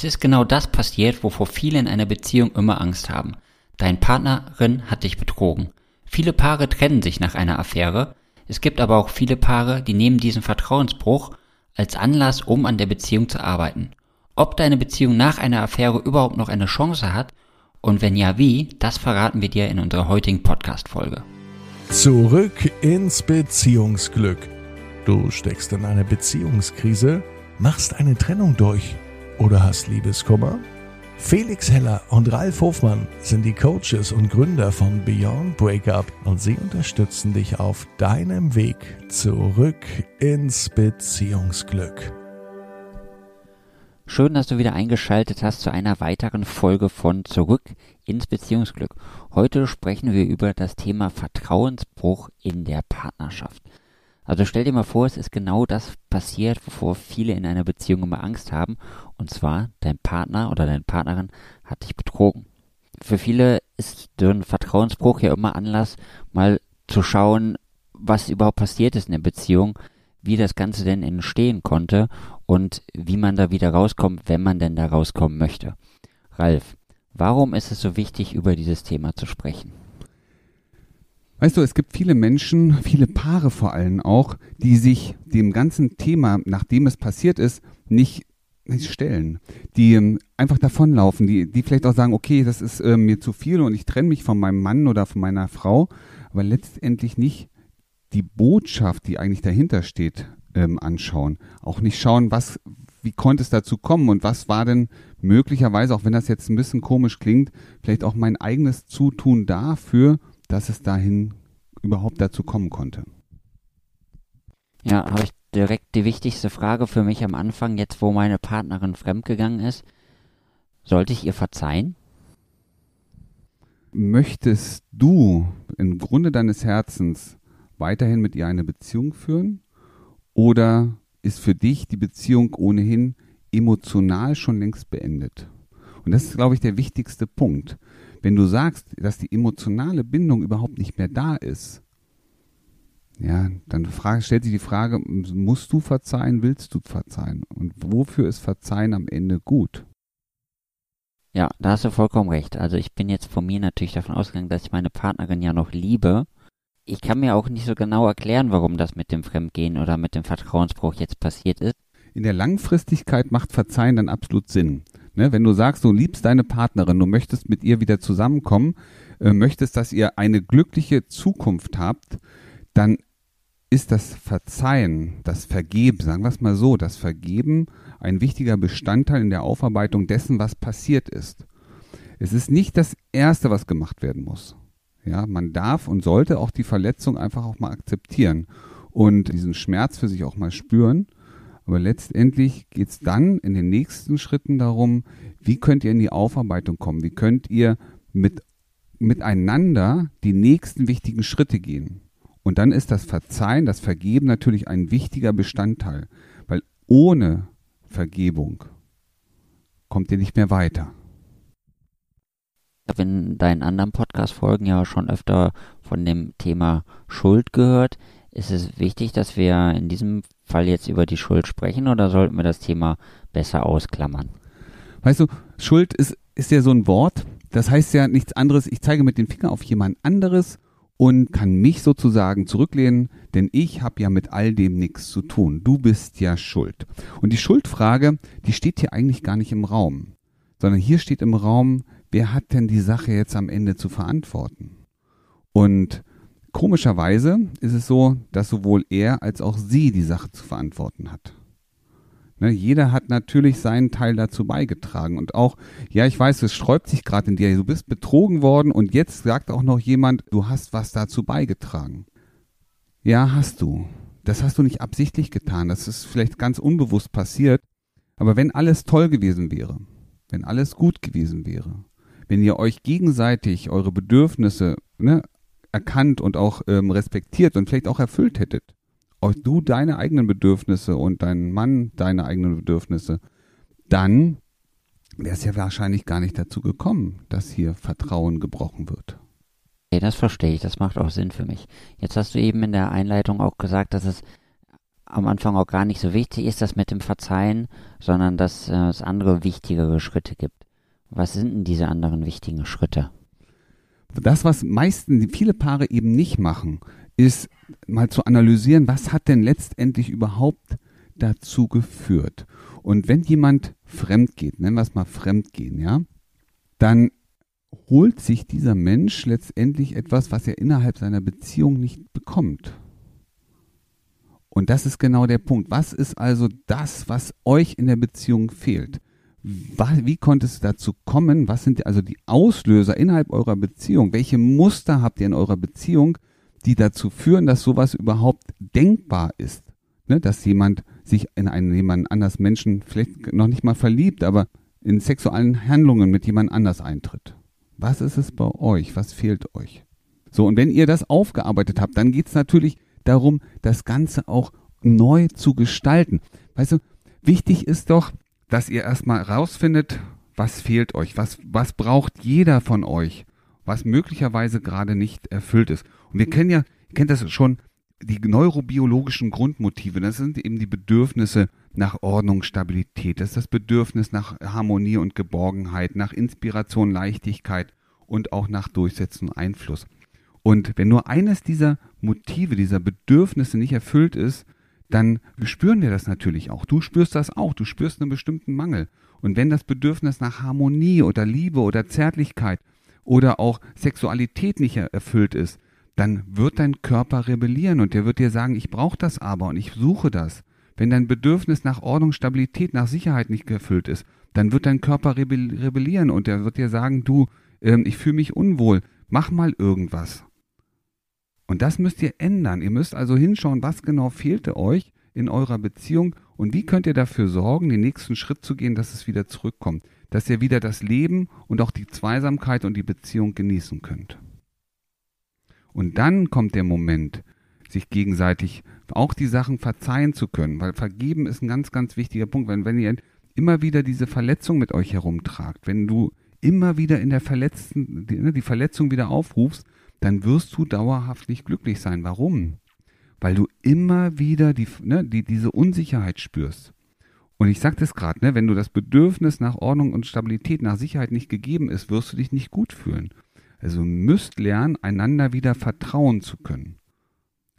Es ist genau das passiert, wovor viele in einer Beziehung immer Angst haben. Dein Partnerin hat dich betrogen. Viele Paare trennen sich nach einer Affäre. Es gibt aber auch viele Paare, die nehmen diesen Vertrauensbruch als Anlass, um an der Beziehung zu arbeiten. Ob deine Beziehung nach einer Affäre überhaupt noch eine Chance hat und wenn ja wie, das verraten wir dir in unserer heutigen Podcast-Folge. Zurück ins Beziehungsglück. Du steckst in einer Beziehungskrise, machst eine Trennung durch oder hast Liebeskummer? Felix Heller und Ralf Hofmann sind die Coaches und Gründer von Beyond Breakup und sie unterstützen dich auf deinem Weg zurück ins Beziehungsglück. Schön, dass du wieder eingeschaltet hast zu einer weiteren Folge von Zurück ins Beziehungsglück. Heute sprechen wir über das Thema Vertrauensbruch in der Partnerschaft. Also stell dir mal vor, es ist genau das passiert, wovor viele in einer Beziehung immer Angst haben. Und zwar, dein Partner oder deine Partnerin hat dich betrogen. Für viele ist so ein Vertrauensbruch ja immer Anlass, mal zu schauen, was überhaupt passiert ist in der Beziehung, wie das Ganze denn entstehen konnte und wie man da wieder rauskommt, wenn man denn da rauskommen möchte. Ralf, warum ist es so wichtig, über dieses Thema zu sprechen? Weißt du, es gibt viele Menschen, viele Paare vor allem auch, die sich dem ganzen Thema, nachdem es passiert ist, nicht, stellen. Die ähm, einfach davonlaufen, die, die vielleicht auch sagen, okay, das ist äh, mir zu viel und ich trenne mich von meinem Mann oder von meiner Frau, aber letztendlich nicht die Botschaft, die eigentlich dahinter steht, ähm, anschauen. Auch nicht schauen, was, wie konnte es dazu kommen und was war denn möglicherweise, auch wenn das jetzt ein bisschen komisch klingt, vielleicht auch mein eigenes Zutun dafür, dass es dahin überhaupt dazu kommen konnte. Ja, habe ich direkt die wichtigste Frage für mich am Anfang, jetzt wo meine Partnerin fremdgegangen ist. Sollte ich ihr verzeihen? Möchtest du im Grunde deines Herzens weiterhin mit ihr eine Beziehung führen? Oder ist für dich die Beziehung ohnehin emotional schon längst beendet? Und das ist, glaube ich, der wichtigste Punkt. Wenn du sagst, dass die emotionale Bindung überhaupt nicht mehr da ist, ja, dann frage, stellt sich die Frage, musst du verzeihen, willst du verzeihen? Und wofür ist Verzeihen am Ende gut? Ja, da hast du vollkommen recht. Also ich bin jetzt von mir natürlich davon ausgegangen, dass ich meine Partnerin ja noch liebe. Ich kann mir auch nicht so genau erklären, warum das mit dem Fremdgehen oder mit dem Vertrauensbruch jetzt passiert ist. In der Langfristigkeit macht Verzeihen dann absolut Sinn. Ne? Wenn du sagst, du liebst deine Partnerin, du möchtest mit ihr wieder zusammenkommen, äh, möchtest, dass ihr eine glückliche Zukunft habt, dann ist das Verzeihen, das Vergeben, sagen wir es mal so, das Vergeben ein wichtiger Bestandteil in der Aufarbeitung dessen, was passiert ist. Es ist nicht das Erste, was gemacht werden muss. Ja, man darf und sollte auch die Verletzung einfach auch mal akzeptieren und diesen Schmerz für sich auch mal spüren aber letztendlich geht es dann in den nächsten Schritten darum, wie könnt ihr in die Aufarbeitung kommen? Wie könnt ihr mit, miteinander die nächsten wichtigen Schritte gehen? Und dann ist das Verzeihen, das Vergeben natürlich ein wichtiger Bestandteil, weil ohne Vergebung kommt ihr nicht mehr weiter. Ich habe in deinen anderen Podcast-Folgen ja schon öfter von dem Thema Schuld gehört. Ist es wichtig, dass wir in diesem Fall jetzt über die Schuld sprechen oder sollten wir das Thema besser ausklammern? Weißt du, Schuld ist, ist ja so ein Wort. Das heißt ja nichts anderes. Ich zeige mit dem Finger auf jemand anderes und kann mich sozusagen zurücklehnen, denn ich habe ja mit all dem nichts zu tun. Du bist ja schuld. Und die Schuldfrage, die steht hier eigentlich gar nicht im Raum, sondern hier steht im Raum, wer hat denn die Sache jetzt am Ende zu verantworten? Und Komischerweise ist es so, dass sowohl er als auch sie die Sache zu verantworten hat. Ne, jeder hat natürlich seinen Teil dazu beigetragen. Und auch, ja, ich weiß, es sträubt sich gerade in dir, du bist betrogen worden und jetzt sagt auch noch jemand, du hast was dazu beigetragen. Ja, hast du. Das hast du nicht absichtlich getan. Das ist vielleicht ganz unbewusst passiert. Aber wenn alles toll gewesen wäre, wenn alles gut gewesen wäre, wenn ihr euch gegenseitig eure Bedürfnisse ne, erkannt und auch ähm, respektiert und vielleicht auch erfüllt hättet. Auch du deine eigenen Bedürfnisse und dein Mann deine eigenen Bedürfnisse, dann wäre es ja wahrscheinlich gar nicht dazu gekommen, dass hier Vertrauen gebrochen wird. Okay, das verstehe ich, das macht auch Sinn für mich. Jetzt hast du eben in der Einleitung auch gesagt, dass es am Anfang auch gar nicht so wichtig ist, das mit dem Verzeihen, sondern dass äh, es andere wichtigere Schritte gibt. Was sind denn diese anderen wichtigen Schritte? Das, was meisten, viele Paare eben nicht machen, ist mal zu analysieren, was hat denn letztendlich überhaupt dazu geführt. Und wenn jemand fremd geht, nennen wir es mal fremdgehen, ja, dann holt sich dieser Mensch letztendlich etwas, was er innerhalb seiner Beziehung nicht bekommt. Und das ist genau der Punkt. Was ist also das, was euch in der Beziehung fehlt? Wie konnte es dazu kommen? Was sind also die Auslöser innerhalb eurer Beziehung? Welche Muster habt ihr in eurer Beziehung, die dazu führen, dass sowas überhaupt denkbar ist? Ne, dass jemand sich in einen jemand anders Menschen vielleicht noch nicht mal verliebt, aber in sexuellen Handlungen mit jemand anders eintritt. Was ist es bei euch? Was fehlt euch? So, und wenn ihr das aufgearbeitet habt, dann geht es natürlich darum, das Ganze auch neu zu gestalten. Weißt du, wichtig ist doch, dass ihr erstmal rausfindet, was fehlt euch, was, was braucht jeder von euch, was möglicherweise gerade nicht erfüllt ist. Und wir kennen ja, ihr kennt das schon, die neurobiologischen Grundmotive, das sind eben die Bedürfnisse nach Ordnung, Stabilität, das ist das Bedürfnis nach Harmonie und Geborgenheit, nach Inspiration, Leichtigkeit und auch nach Durchsetzen und Einfluss. Und wenn nur eines dieser Motive, dieser Bedürfnisse nicht erfüllt ist, dann spüren wir das natürlich auch. Du spürst das auch. Du spürst einen bestimmten Mangel. Und wenn das Bedürfnis nach Harmonie oder Liebe oder Zärtlichkeit oder auch Sexualität nicht erfüllt ist, dann wird dein Körper rebellieren und der wird dir sagen, ich brauche das aber und ich suche das. Wenn dein Bedürfnis nach Ordnung, Stabilität, nach Sicherheit nicht erfüllt ist, dann wird dein Körper rebellieren und der wird dir sagen, du, äh, ich fühle mich unwohl, mach mal irgendwas. Und das müsst ihr ändern. Ihr müsst also hinschauen, was genau fehlte euch in eurer Beziehung und wie könnt ihr dafür sorgen, den nächsten Schritt zu gehen, dass es wieder zurückkommt, dass ihr wieder das Leben und auch die Zweisamkeit und die Beziehung genießen könnt. Und dann kommt der Moment, sich gegenseitig auch die Sachen verzeihen zu können, weil vergeben ist ein ganz, ganz wichtiger Punkt. Wenn, wenn ihr immer wieder diese Verletzung mit euch herumtragt, wenn du immer wieder in der Verletzten, die, ne, die Verletzung wieder aufrufst, dann wirst du dauerhaft nicht glücklich sein. Warum? Weil du immer wieder die, ne, die, diese Unsicherheit spürst. Und ich sagte es gerade, ne, wenn du das Bedürfnis nach Ordnung und Stabilität, nach Sicherheit nicht gegeben ist, wirst du dich nicht gut fühlen. Also müsst lernen, einander wieder vertrauen zu können.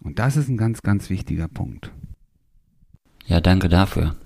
Und das ist ein ganz, ganz wichtiger Punkt. Ja, danke dafür.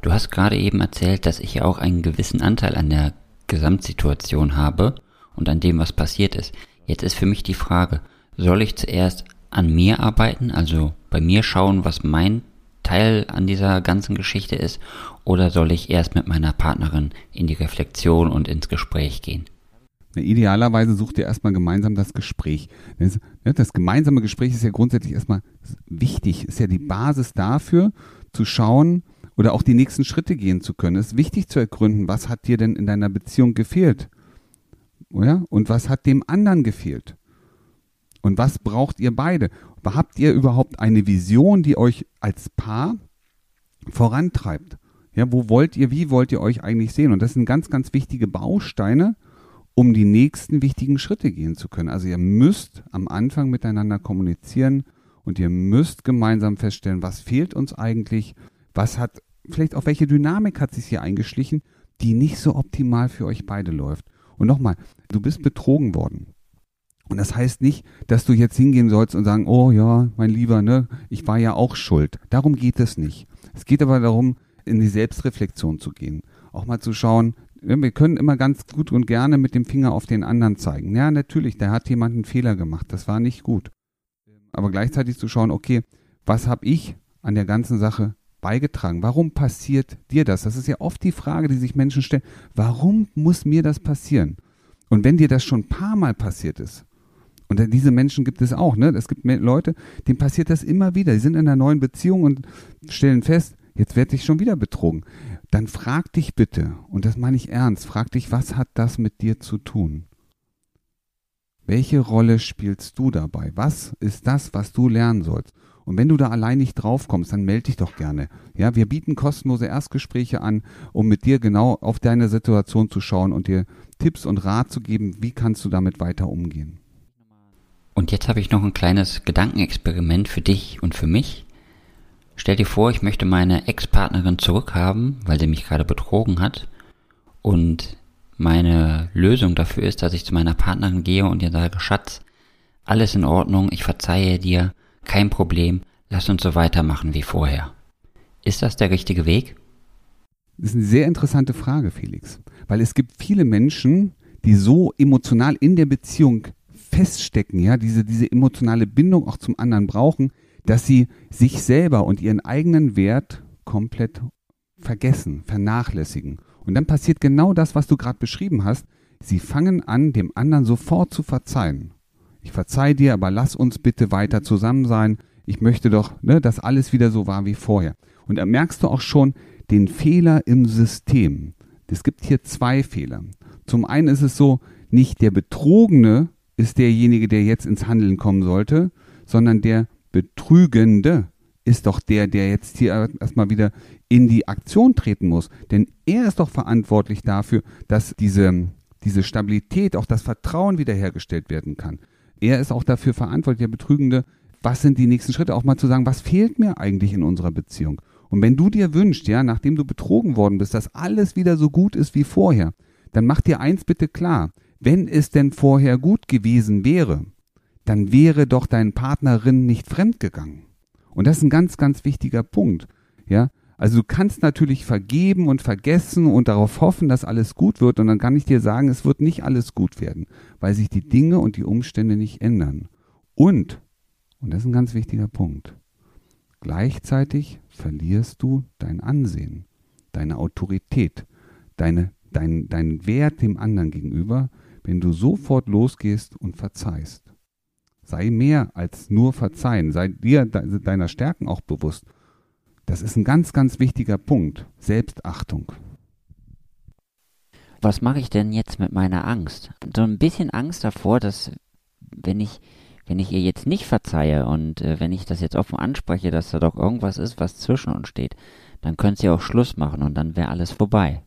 Du hast gerade eben erzählt, dass ich auch einen gewissen Anteil an der Gesamtsituation habe und an dem, was passiert ist. Jetzt ist für mich die Frage, soll ich zuerst an mir arbeiten, also bei mir schauen, was mein Teil an dieser ganzen Geschichte ist, oder soll ich erst mit meiner Partnerin in die Reflexion und ins Gespräch gehen? Idealerweise sucht ihr erstmal gemeinsam das Gespräch. Das, das, gemeinsame Gespräch ist ja grundsätzlich erstmal wichtig, ist ja die Basis dafür, zu schauen oder auch die nächsten Schritte gehen zu können. Es ist wichtig zu ergründen, was hat dir denn in deiner Beziehung gefehlt? Ja? Und was hat dem anderen gefehlt? Und was braucht ihr beide? Habt ihr überhaupt eine Vision, die euch als Paar vorantreibt? Ja, wo wollt ihr, wie wollt ihr euch eigentlich sehen? Und das sind ganz, ganz wichtige Bausteine, um die nächsten wichtigen Schritte gehen zu können. Also ihr müsst am Anfang miteinander kommunizieren und ihr müsst gemeinsam feststellen, was fehlt uns eigentlich, was hat, vielleicht auch welche Dynamik hat sich hier eingeschlichen, die nicht so optimal für euch beide läuft. Und nochmal, du bist betrogen worden. Und das heißt nicht, dass du jetzt hingehen sollst und sagen, oh ja, mein Lieber, ne, ich war ja auch schuld. Darum geht es nicht. Es geht aber darum, in die Selbstreflexion zu gehen. Auch mal zu schauen, ne, wir können immer ganz gut und gerne mit dem Finger auf den anderen zeigen. Ja, natürlich, da hat jemand einen Fehler gemacht. Das war nicht gut. Aber gleichzeitig zu schauen, okay, was habe ich an der ganzen Sache beigetragen? Warum passiert dir das? Das ist ja oft die Frage, die sich Menschen stellen. Warum muss mir das passieren? Und wenn dir das schon ein paar Mal passiert ist, und diese Menschen gibt es auch, ne? Es gibt Leute, denen passiert das immer wieder. Die sind in einer neuen Beziehung und stellen fest, jetzt werde ich schon wieder betrogen. Dann frag dich bitte, und das meine ich ernst, frag dich, was hat das mit dir zu tun? Welche Rolle spielst du dabei? Was ist das, was du lernen sollst? Und wenn du da allein nicht drauf kommst, dann melde dich doch gerne. Ja, wir bieten kostenlose Erstgespräche an, um mit dir genau auf deine Situation zu schauen und dir Tipps und Rat zu geben, wie kannst du damit weiter umgehen. Und jetzt habe ich noch ein kleines Gedankenexperiment für dich und für mich. Stell dir vor, ich möchte meine Ex-Partnerin zurückhaben, weil sie mich gerade betrogen hat. Und meine Lösung dafür ist, dass ich zu meiner Partnerin gehe und ihr sage, Schatz, alles in Ordnung, ich verzeihe dir, kein Problem, lass uns so weitermachen wie vorher. Ist das der richtige Weg? Das ist eine sehr interessante Frage, Felix, weil es gibt viele Menschen, die so emotional in der Beziehung feststecken, ja, diese, diese emotionale Bindung auch zum anderen brauchen, dass sie sich selber und ihren eigenen Wert komplett vergessen, vernachlässigen. Und dann passiert genau das, was du gerade beschrieben hast. Sie fangen an, dem anderen sofort zu verzeihen. Ich verzeih dir, aber lass uns bitte weiter zusammen sein. Ich möchte doch, ne, dass alles wieder so war wie vorher. Und da merkst du auch schon den Fehler im System. Es gibt hier zwei Fehler. Zum einen ist es so, nicht der Betrogene ist derjenige, der jetzt ins Handeln kommen sollte, sondern der Betrügende ist doch der, der jetzt hier erstmal wieder in die Aktion treten muss. Denn er ist doch verantwortlich dafür, dass diese, diese Stabilität, auch das Vertrauen wiederhergestellt werden kann. Er ist auch dafür verantwortlich, der Betrügende, was sind die nächsten Schritte, auch mal zu sagen, was fehlt mir eigentlich in unserer Beziehung? Und wenn du dir wünschst, ja, nachdem du betrogen worden bist, dass alles wieder so gut ist wie vorher, dann mach dir eins bitte klar. Wenn es denn vorher gut gewesen wäre, dann wäre doch dein Partnerin nicht fremdgegangen. Und das ist ein ganz, ganz wichtiger Punkt. Ja, also du kannst natürlich vergeben und vergessen und darauf hoffen, dass alles gut wird. Und dann kann ich dir sagen, es wird nicht alles gut werden, weil sich die Dinge und die Umstände nicht ändern. Und, und das ist ein ganz wichtiger Punkt, gleichzeitig verlierst du dein Ansehen, deine Autorität, deine, dein, dein Wert dem anderen gegenüber, wenn du sofort losgehst und verzeihst. Sei mehr als nur verzeihen, sei dir deiner Stärken auch bewusst das ist ein ganz, ganz wichtiger Punkt. Selbstachtung. Was mache ich denn jetzt mit meiner Angst? So ein bisschen Angst davor, dass wenn ich, wenn ich ihr jetzt nicht verzeihe und äh, wenn ich das jetzt offen anspreche, dass da doch irgendwas ist, was zwischen uns steht, dann könnte sie auch Schluss machen und dann wäre alles vorbei.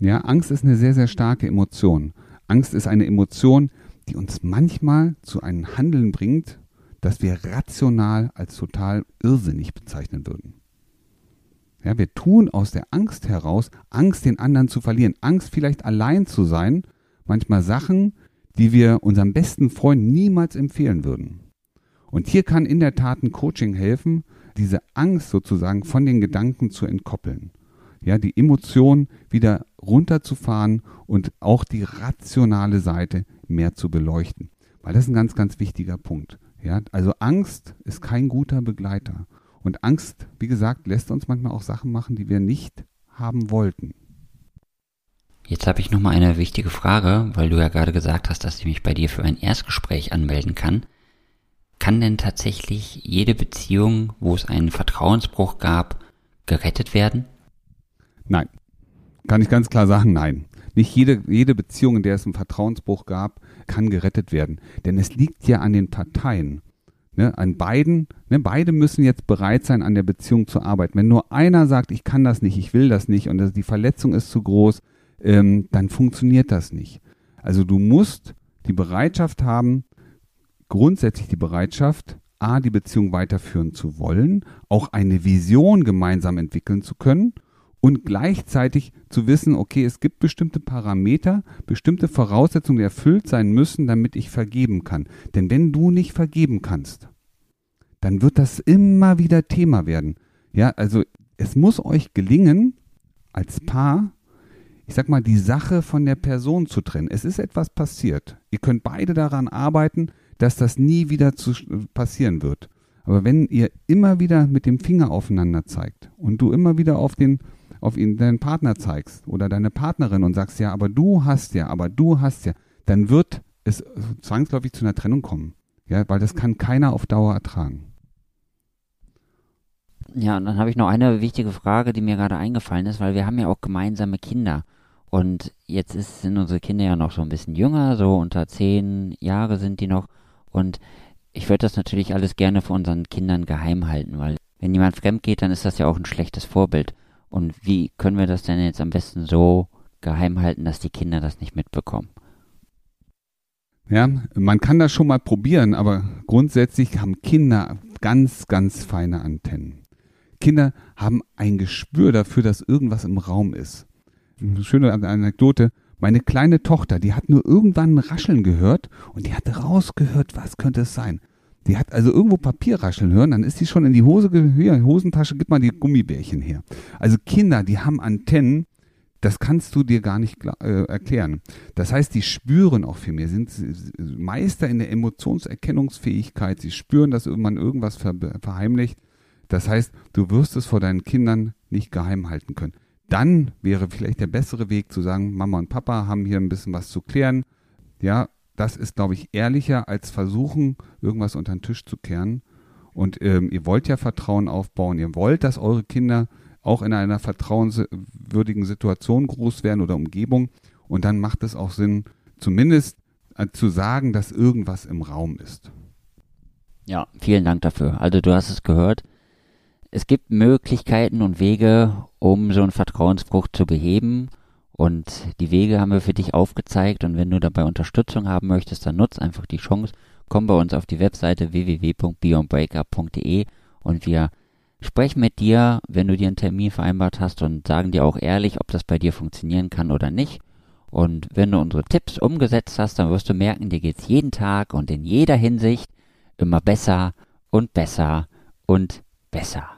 Ja, Angst ist eine sehr, sehr starke Emotion. Angst ist eine Emotion, die uns manchmal zu einem Handeln bringt, das wir rational als total irrsinnig bezeichnen würden. Ja, wir tun aus der Angst heraus, Angst den anderen zu verlieren, Angst vielleicht allein zu sein, manchmal Sachen, die wir unserem besten Freund niemals empfehlen würden. Und hier kann in der Tat ein Coaching helfen, diese Angst sozusagen von den Gedanken zu entkoppeln. Ja, die Emotion wieder runterzufahren und auch die rationale Seite mehr zu beleuchten. Weil das ist ein ganz, ganz wichtiger Punkt. Ja, also Angst ist kein guter Begleiter. Und Angst, wie gesagt, lässt uns manchmal auch Sachen machen, die wir nicht haben wollten. Jetzt habe ich nochmal eine wichtige Frage, weil du ja gerade gesagt hast, dass ich mich bei dir für ein Erstgespräch anmelden kann. Kann denn tatsächlich jede Beziehung, wo es einen Vertrauensbruch gab, gerettet werden? Nein. Kann ich ganz klar sagen, nein. Nicht jede, jede Beziehung, in der es einen Vertrauensbruch gab, kann gerettet werden. Denn es liegt ja an den Parteien. Ne, an beiden, ne, beide müssen jetzt bereit sein, an der Beziehung zu arbeiten. Wenn nur einer sagt, ich kann das nicht, ich will das nicht und die Verletzung ist zu groß, ähm, dann funktioniert das nicht. Also du musst die Bereitschaft haben, grundsätzlich die Bereitschaft, A, die Beziehung weiterführen zu wollen, auch eine Vision gemeinsam entwickeln zu können und gleichzeitig zu wissen, okay, es gibt bestimmte Parameter, bestimmte Voraussetzungen, die erfüllt sein müssen, damit ich vergeben kann. Denn wenn du nicht vergeben kannst, dann wird das immer wieder Thema werden. Ja, also es muss euch gelingen, als Paar, ich sag mal, die Sache von der Person zu trennen. Es ist etwas passiert. Ihr könnt beide daran arbeiten, dass das nie wieder zu passieren wird. Aber wenn ihr immer wieder mit dem Finger aufeinander zeigt und du immer wieder auf den auf ihn deinen Partner zeigst oder deine Partnerin und sagst, ja, aber du hast ja, aber du hast ja, dann wird es zwangsläufig zu einer Trennung kommen. Ja, weil das kann keiner auf Dauer ertragen. Ja, und dann habe ich noch eine wichtige Frage, die mir gerade eingefallen ist, weil wir haben ja auch gemeinsame Kinder. Und jetzt ist, sind unsere Kinder ja noch so ein bisschen jünger, so unter zehn Jahre sind die noch. Und ich würde das natürlich alles gerne für unseren Kindern geheim halten, weil wenn jemand fremd geht, dann ist das ja auch ein schlechtes Vorbild. Und wie können wir das denn jetzt am besten so geheim halten, dass die Kinder das nicht mitbekommen? Ja, man kann das schon mal probieren, aber grundsätzlich haben Kinder ganz, ganz feine Antennen. Kinder haben ein Gespür dafür, dass irgendwas im Raum ist. Eine schöne Anekdote. Meine kleine Tochter, die hat nur irgendwann ein Rascheln gehört und die hat rausgehört, was könnte es sein. Die hat also irgendwo Papier rascheln hören, dann ist die schon in die Hose, hier, Hosentasche, gib mal die Gummibärchen her. Also Kinder, die haben Antennen, das kannst du dir gar nicht äh, erklären. Das heißt, die spüren auch viel mehr, sind Meister in der Emotionserkennungsfähigkeit, sie spüren, dass man irgendwas ver verheimlicht. Das heißt, du wirst es vor deinen Kindern nicht geheim halten können. Dann wäre vielleicht der bessere Weg zu sagen, Mama und Papa haben hier ein bisschen was zu klären. Ja, das ist, glaube ich, ehrlicher als versuchen, irgendwas unter den Tisch zu kehren. Und ähm, ihr wollt ja Vertrauen aufbauen, ihr wollt, dass eure Kinder auch in einer vertrauenswürdigen Situation groß werden oder Umgebung. Und dann macht es auch Sinn, zumindest äh, zu sagen, dass irgendwas im Raum ist. Ja, vielen Dank dafür. Also du hast es gehört. Es gibt Möglichkeiten und Wege, um so einen Vertrauensbruch zu beheben. Und die Wege haben wir für dich aufgezeigt. Und wenn du dabei Unterstützung haben möchtest, dann nutz einfach die Chance. Komm bei uns auf die Webseite www.beyondbreakup.de und wir sprechen mit dir, wenn du dir einen Termin vereinbart hast und sagen dir auch ehrlich, ob das bei dir funktionieren kann oder nicht. Und wenn du unsere Tipps umgesetzt hast, dann wirst du merken, dir geht's jeden Tag und in jeder Hinsicht immer besser und besser und besser.